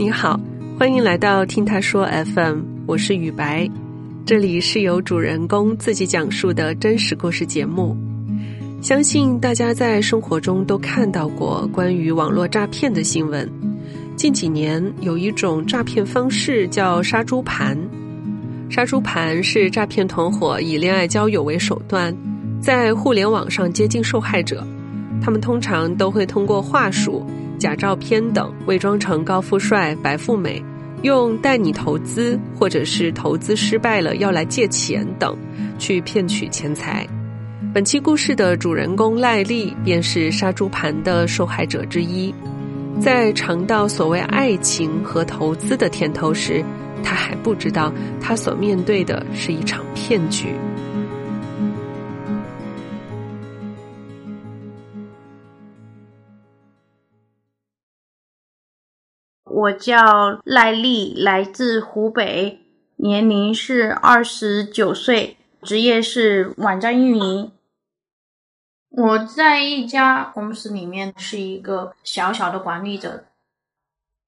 你好，欢迎来到听他说 FM，我是雨白，这里是由主人公自己讲述的真实故事节目。相信大家在生活中都看到过关于网络诈骗的新闻。近几年有一种诈骗方式叫杀猪盘，杀猪盘是诈骗团伙以恋爱交友为手段，在互联网上接近受害者。他们通常都会通过话术、假照片等，伪装成高富帅、白富美，用带你投资或者是投资失败了要来借钱等，去骗取钱财。本期故事的主人公赖丽便是杀猪盘的受害者之一。在尝到所谓爱情和投资的甜头时，他还不知道他所面对的是一场骗局。我叫赖丽，来自湖北，年龄是二十九岁，职业是网站运营。我在一家公司里面是一个小小的管理者，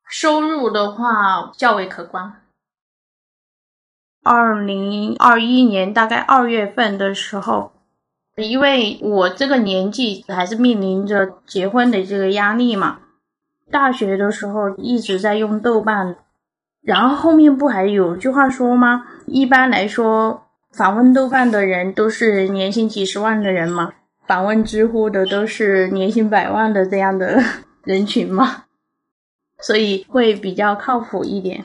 收入的话较为可观。二零二一年大概二月份的时候，因为我这个年纪还是面临着结婚的这个压力嘛，大学的时候一直在用豆瓣，然后后面不还有句话说吗？一般来说，访问豆瓣的人都是年薪几十万的人嘛。访问知乎的都是年薪百万的这样的 人群嘛，所以会比较靠谱一点。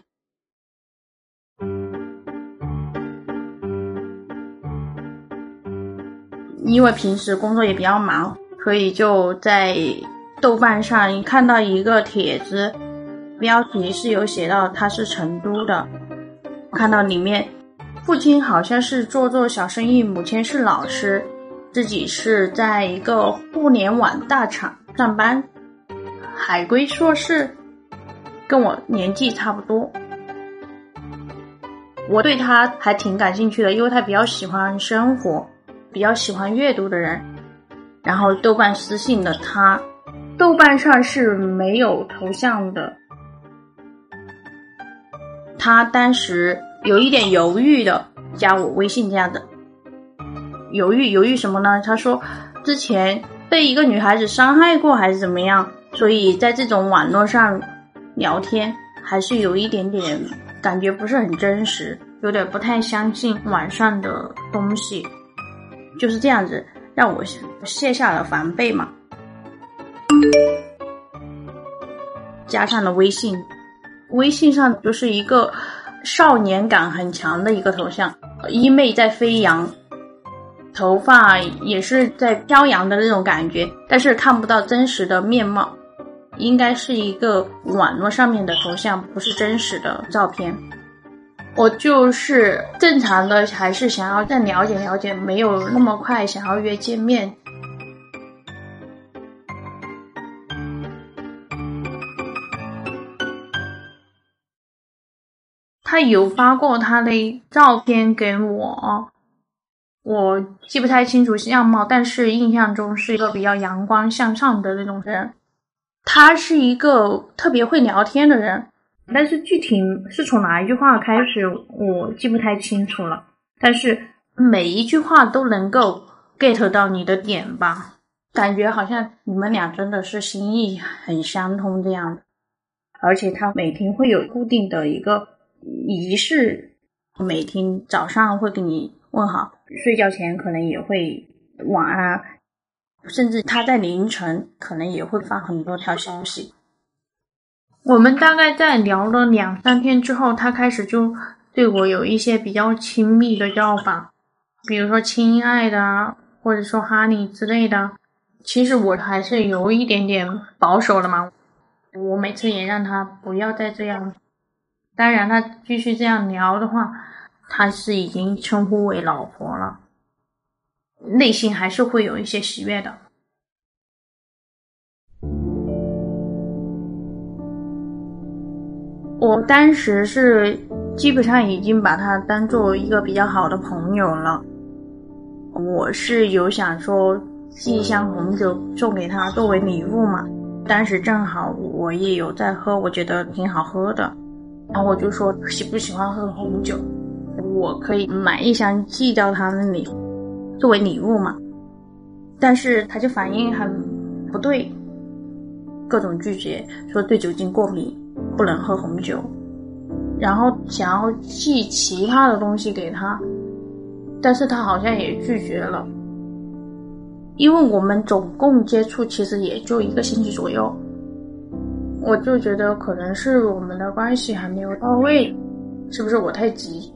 因为平时工作也比较忙，所以就在豆瓣上看到一个帖子，标题是有写到他是成都的，看到里面父亲好像是做做小生意，母亲是老师。自己是在一个互联网大厂上班，海归硕士，跟我年纪差不多。我对他还挺感兴趣的，因为他比较喜欢生活，比较喜欢阅读的人。然后豆瓣私信的他，豆瓣上是没有头像的。他当时有一点犹豫的加我微信这样的。犹豫犹豫什么呢？他说之前被一个女孩子伤害过还是怎么样，所以在这种网络上聊天还是有一点点感觉不是很真实，有点不太相信网上的东西，就是这样子让我卸下了防备嘛，加上了微信，微信上就是一个少年感很强的一个头像，衣袂在飞扬。头发也是在飘扬的那种感觉，但是看不到真实的面貌，应该是一个网络上面的头像，不是真实的照片。我就是正常的，还是想要再了解了解，没有那么快想要约见面。他有发过他的照片给我。我记不太清楚样貌，但是印象中是一个比较阳光向上的那种人。他是一个特别会聊天的人，但是具体是从哪一句话开始，我记不太清楚了。但是每一句话都能够 get 到你的点吧，感觉好像你们俩真的是心意很相通这样的。而且他每天会有固定的一个仪式，每天早上会给你问好。睡觉前可能也会晚安，甚至他在凌晨可能也会发很多条消息。我们大概在聊了两三天之后，他开始就对我有一些比较亲密的叫法，比如说“亲爱的”或者说“哈尼”之类的。其实我还是有一点点保守了嘛，我每次也让他不要再这样。当然，他继续这样聊的话。他是已经称呼为老婆了，内心还是会有一些喜悦的。我当时是基本上已经把他当做一个比较好的朋友了。我是有想说寄一箱红酒送给他作为礼物嘛，当时正好我也有在喝，我觉得挺好喝的，然后我就说喜不喜欢喝红酒，我可以买一箱寄到他那里作为礼物嘛。但是他就反应很不对，各种拒绝，说对酒精过敏，不能喝红酒，然后想要寄其他的东西给他，但是他好像也拒绝了。因为我们总共接触其实也就一个星期左右，我就觉得可能是我们的关系还没有到位，是不是我太急？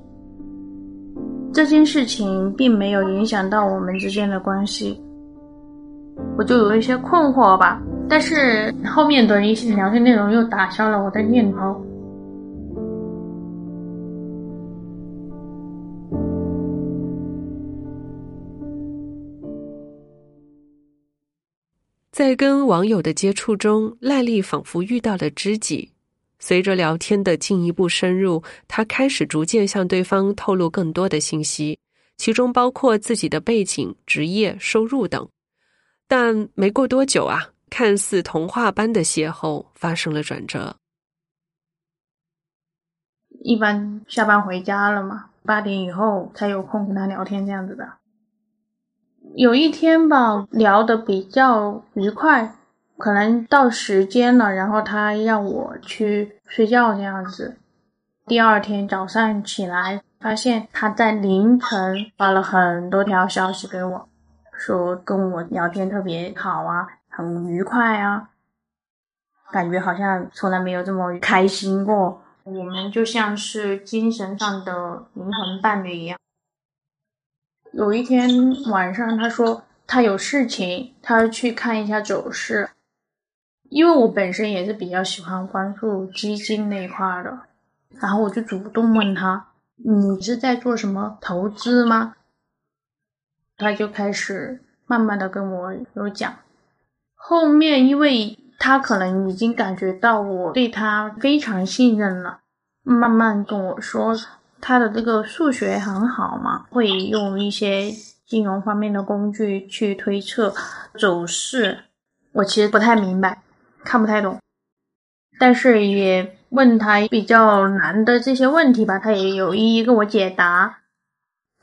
这件事情并没有影响到我们之间的关系，我就有一些困惑吧。但是后面的一些聊天内容又打消了我的念头。在跟网友的接触中，赖丽仿佛遇到了知己。随着聊天的进一步深入，她开始逐渐向对方透露更多的信息，其中包括自己的背景、职业、收入等。但没过多久啊，看似童话般的邂逅发生了转折。一般下班回家了嘛，八点以后才有空跟他聊天这样子的。有一天吧，聊得比较愉快，可能到时间了，然后他让我去睡觉这样子。第二天早上起来，发现他在凌晨发了很多条消息给我，说跟我聊天特别好啊，很愉快啊，感觉好像从来没有这么开心过。我们就像是精神上的灵魂伴侣一样。有一天晚上，他说他有事情，他去看一下走势。因为我本身也是比较喜欢关注基金那一块的，然后我就主动问他：“你是在做什么投资吗？”他就开始慢慢的跟我有讲。后面因为他可能已经感觉到我对他非常信任了，慢慢跟我说。他的这个数学很好嘛，会用一些金融方面的工具去推测走势。我其实不太明白，看不太懂，但是也问他比较难的这些问题吧，他也有一一跟我解答。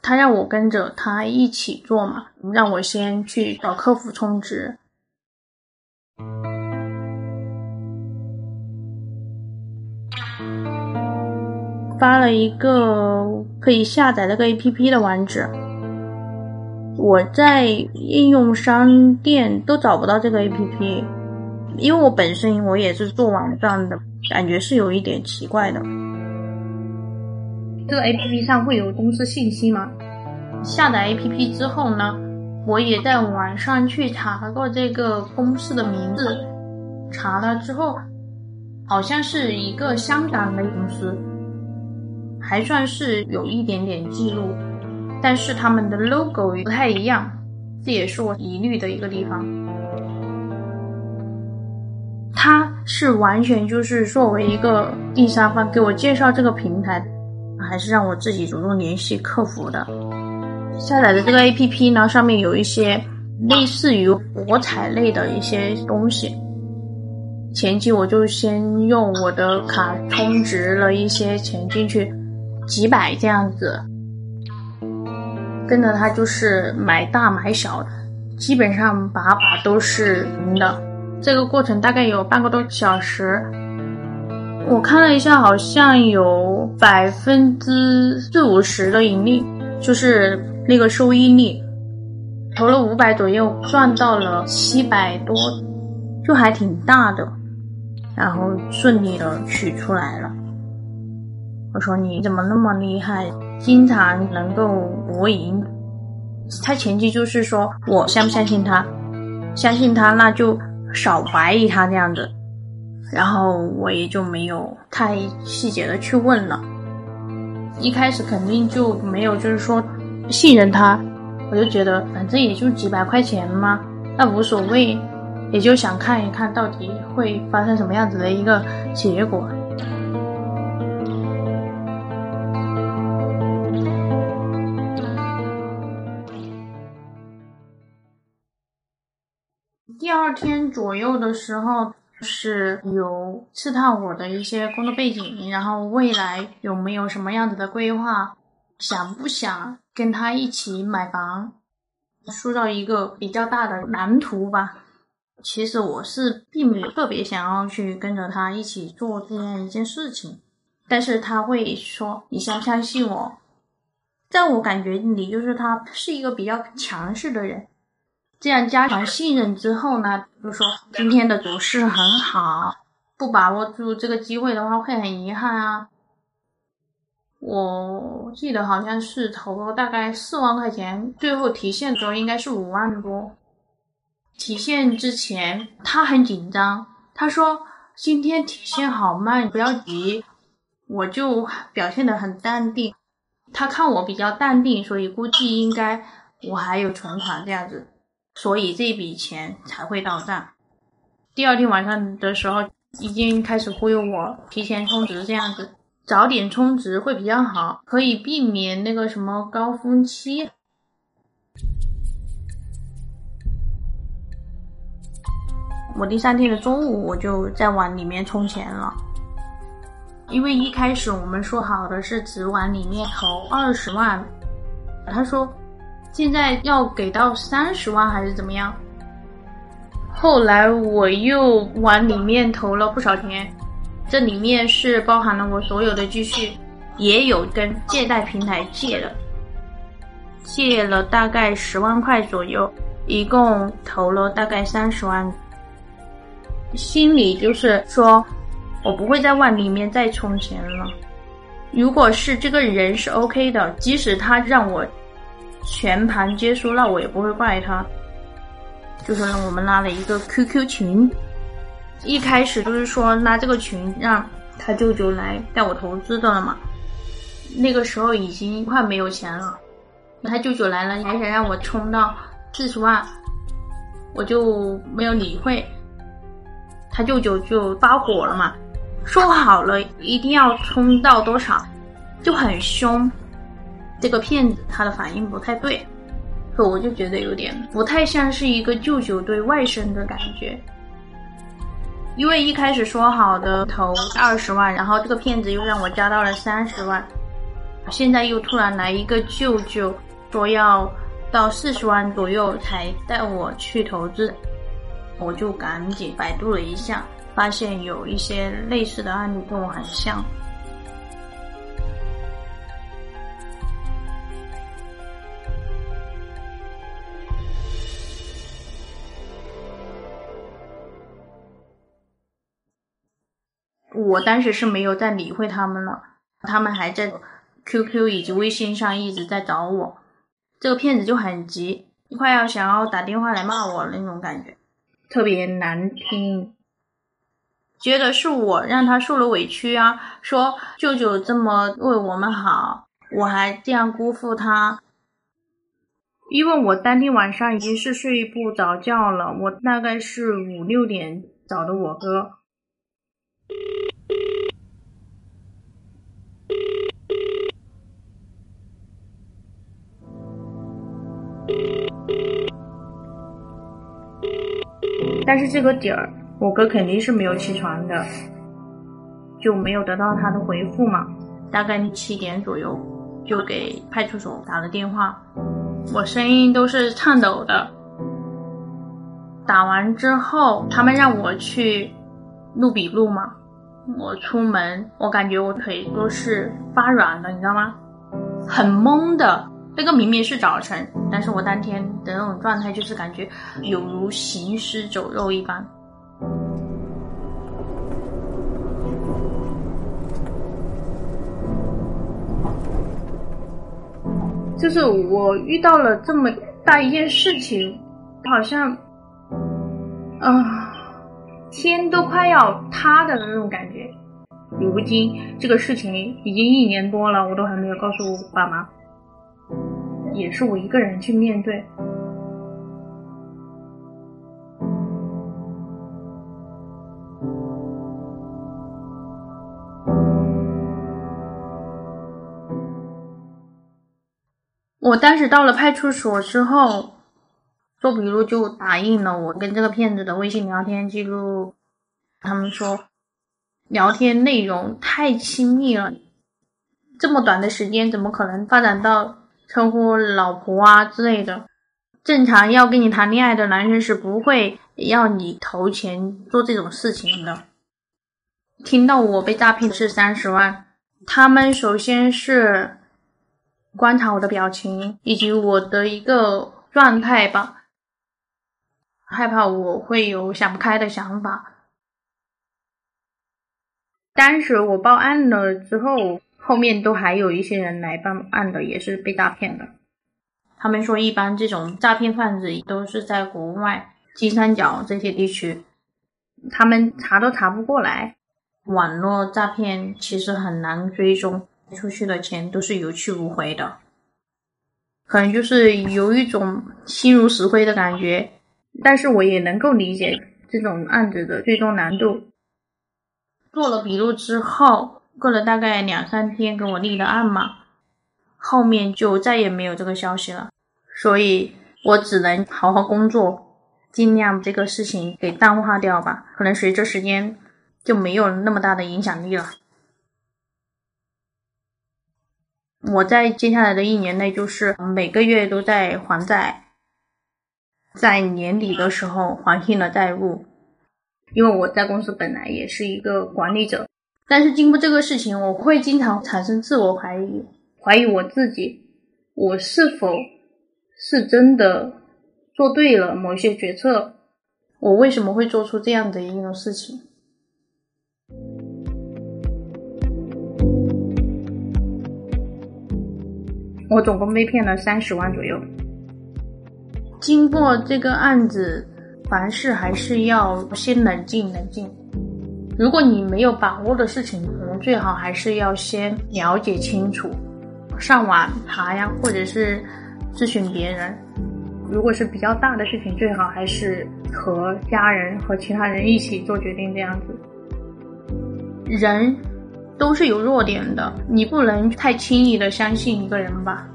他让我跟着他一起做嘛，让我先去找客服充值。发了一个可以下载那个 A P P 的网址，我在应用商店都找不到这个 A P P，因为我本身我也是做网站的，感觉是有一点奇怪的。这个 A P P 上会有公司信息吗？下载 A P P 之后呢，我也在网上去查过这个公司的名字，查了之后，好像是一个香港的公司。还算是有一点点记录，但是他们的 logo 不太一样，这也是我疑虑的一个地方。他是完全就是作为一个第三方给我介绍这个平台，还是让我自己主动联系客服的？下载的这个 A P P 呢，上面有一些类似于博彩类的一些东西。前期我就先用我的卡充值了一些钱进去。几百这样子，跟着他就是买大买小的，基本上把把都是赢的。这个过程大概有半个多小时，我看了一下，好像有百分之四五十的盈利，就是那个收益率，投了五百左右，赚到了七百多，就还挺大的，然后顺利的取出来了。我说你怎么那么厉害，经常能够博赢？他前期就是说我相不相信他，相信他那就少怀疑他这样子，然后我也就没有太细节的去问了。一开始肯定就没有就是说信任他，我就觉得反正也就几百块钱嘛，那无所谓，也就想看一看到底会发生什么样子的一个结果。天左右的时候，是有刺探我的一些工作背景，然后未来有没有什么样子的规划，想不想跟他一起买房，塑造一个比较大的蓝图吧。其实我是并没有特别想要去跟着他一起做这样一件事情，但是他会说：“你相不相信我？”在我感觉里，就是他是一个比较强势的人。这样加强信任之后呢，就说今天的走势很好，不把握住这个机会的话会很遗憾啊。我记得好像是投了大概四万块钱，最后提现的时候应该是五万多。提现之前他很紧张，他说今天提现好慢，不要急。我就表现得很淡定，他看我比较淡定，所以估计应该我还有存款这样子。所以这笔钱才会到账。第二天晚上的时候，已经开始忽悠我提前充值，这样子早点充值会比较好，可以避免那个什么高峰期。我第三天的中午，我就在往里面充钱了，因为一开始我们说好的是只往里面投二十万，他说。现在要给到三十万还是怎么样？后来我又往里面投了不少钱，这里面是包含了我所有的积蓄，也有跟借贷平台借的，借了大概十万块左右，一共投了大概三十万。心里就是说，我不会再往里面再充钱了。如果是这个人是 OK 的，即使他让我。全盘皆输，那我也不会怪他。就是我们拉了一个 QQ 群，一开始就是说拉这个群让他舅舅来带我投资的了嘛。那个时候已经快没有钱了，他舅舅来了还想让我充到四十万，我就没有理会。他舅舅就发火了嘛，说好了一定要充到多少，就很凶。这个骗子他的反应不太对，可我就觉得有点不太像是一个舅舅对外甥的感觉。因为一开始说好的投二十万，然后这个骗子又让我加到了三十万，现在又突然来一个舅舅说要到四十万左右才带我去投资，我就赶紧百度了一下，发现有一些类似的案例跟我很像。我当时是没有再理会他们了，他们还在 QQ 以及微信上一直在找我，这个骗子就很急，快要想要打电话来骂我那种感觉，特别难听，觉得是我让他受了委屈啊，说舅舅这么为我们好，我还这样辜负他，因为我当天晚上已经是睡不着觉了，我大概是五六点找的我哥。但是这个点儿，我哥肯定是没有起床的，就没有得到他的回复嘛。大概七点左右，就给派出所打了电话，我声音都是颤抖的。打完之后，他们让我去录笔录嘛。我出门，我感觉我腿都是发软的，你知道吗？很懵的。那个明明是早晨，但是我当天的那种状态就是感觉有如行尸走肉一般。就是我遇到了这么大一件事情，好像，啊，天都快要塌的那种感觉。如今这个事情已经一年多了，我都还没有告诉我爸妈。也是我一个人去面对。我当时到了派出所之后，做笔录就打印了我跟这个骗子的微信聊天记录，他们说聊天内容太亲密了，这么短的时间怎么可能发展到称呼老婆啊之类的？正常要跟你谈恋爱的男生是不会要你投钱做这种事情的。听到我被诈骗是三十万，他们首先是观察我的表情以及我的一个状态吧，害怕我会有想不开的想法。当时我报案了之后，后面都还有一些人来办案的，也是被诈骗的。他们说，一般这种诈骗贩子都是在国外金三角这些地区，他们查都查不过来。网络诈骗其实很难追踪，出去的钱都是有去无回的，可能就是有一种心如死灰的感觉。但是我也能够理解这种案子的最终难度。做了笔录之后，过了大概两三天，给我立了案嘛。后面就再也没有这个消息了，所以我只能好好工作，尽量这个事情给淡化掉吧。可能随着时间就没有那么大的影响力了。我在接下来的一年内，就是每个月都在还债，在年底的时候还清了债务。因为我在公司本来也是一个管理者，但是经过这个事情，我会经常产生自我怀疑。怀疑我自己，我是否是真的做对了某些决策？我为什么会做出这样的一种事情？我总共被骗了三十万左右。经过这个案子，凡事还是要先冷静冷静。如果你没有把握的事情，可能最好还是要先了解清楚。上网查呀，或者是咨询别人。如果是比较大的事情，最好还是和家人和其他人一起做决定。这样子，人都是有弱点的，你不能太轻易的相信一个人吧。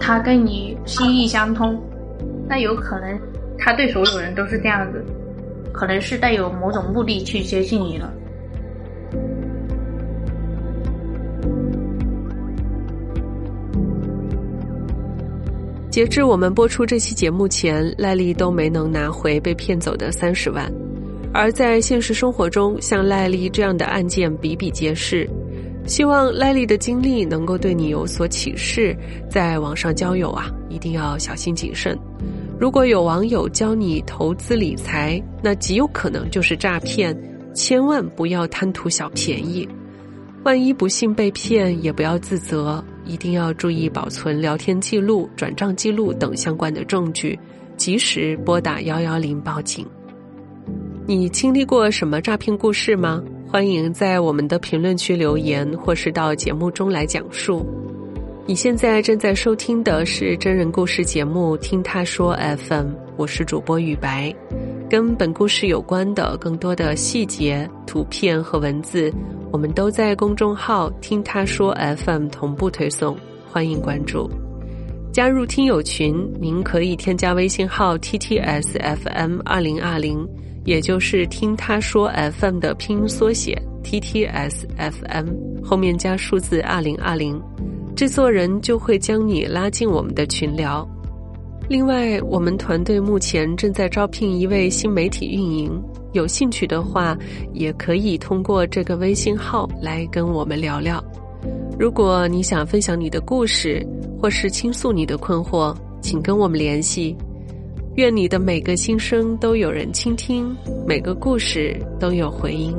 他跟你心意相通，那有可能他对所有人都是这样子，可能是带有某种目的去接近你了。截至我们播出这期节目前，赖丽都没能拿回被骗走的三十万。而在现实生活中，像赖丽这样的案件比比皆是。希望赖丽的经历能够对你有所启示。在网上交友啊，一定要小心谨慎。如果有网友教你投资理财，那极有可能就是诈骗，千万不要贪图小便宜。万一不幸被骗，也不要自责。一定要注意保存聊天记录、转账记录等相关的证据，及时拨打幺幺零报警。你经历过什么诈骗故事吗？欢迎在我们的评论区留言，或是到节目中来讲述。你现在正在收听的是真人故事节目《听他说 FM》，我是主播雨白。跟本故事有关的更多的细节、图片和文字。我们都在公众号“听他说 FM” 同步推送，欢迎关注。加入听友群，您可以添加微信号 “ttsfm 二零二零”，也就是“听他说 FM” 的拼音缩写 “ttsfm” 后面加数字二零二零，制作人就会将你拉进我们的群聊。另外，我们团队目前正在招聘一位新媒体运营，有兴趣的话，也可以通过这个微信号来跟我们聊聊。如果你想分享你的故事，或是倾诉你的困惑，请跟我们联系。愿你的每个心声都有人倾听，每个故事都有回音。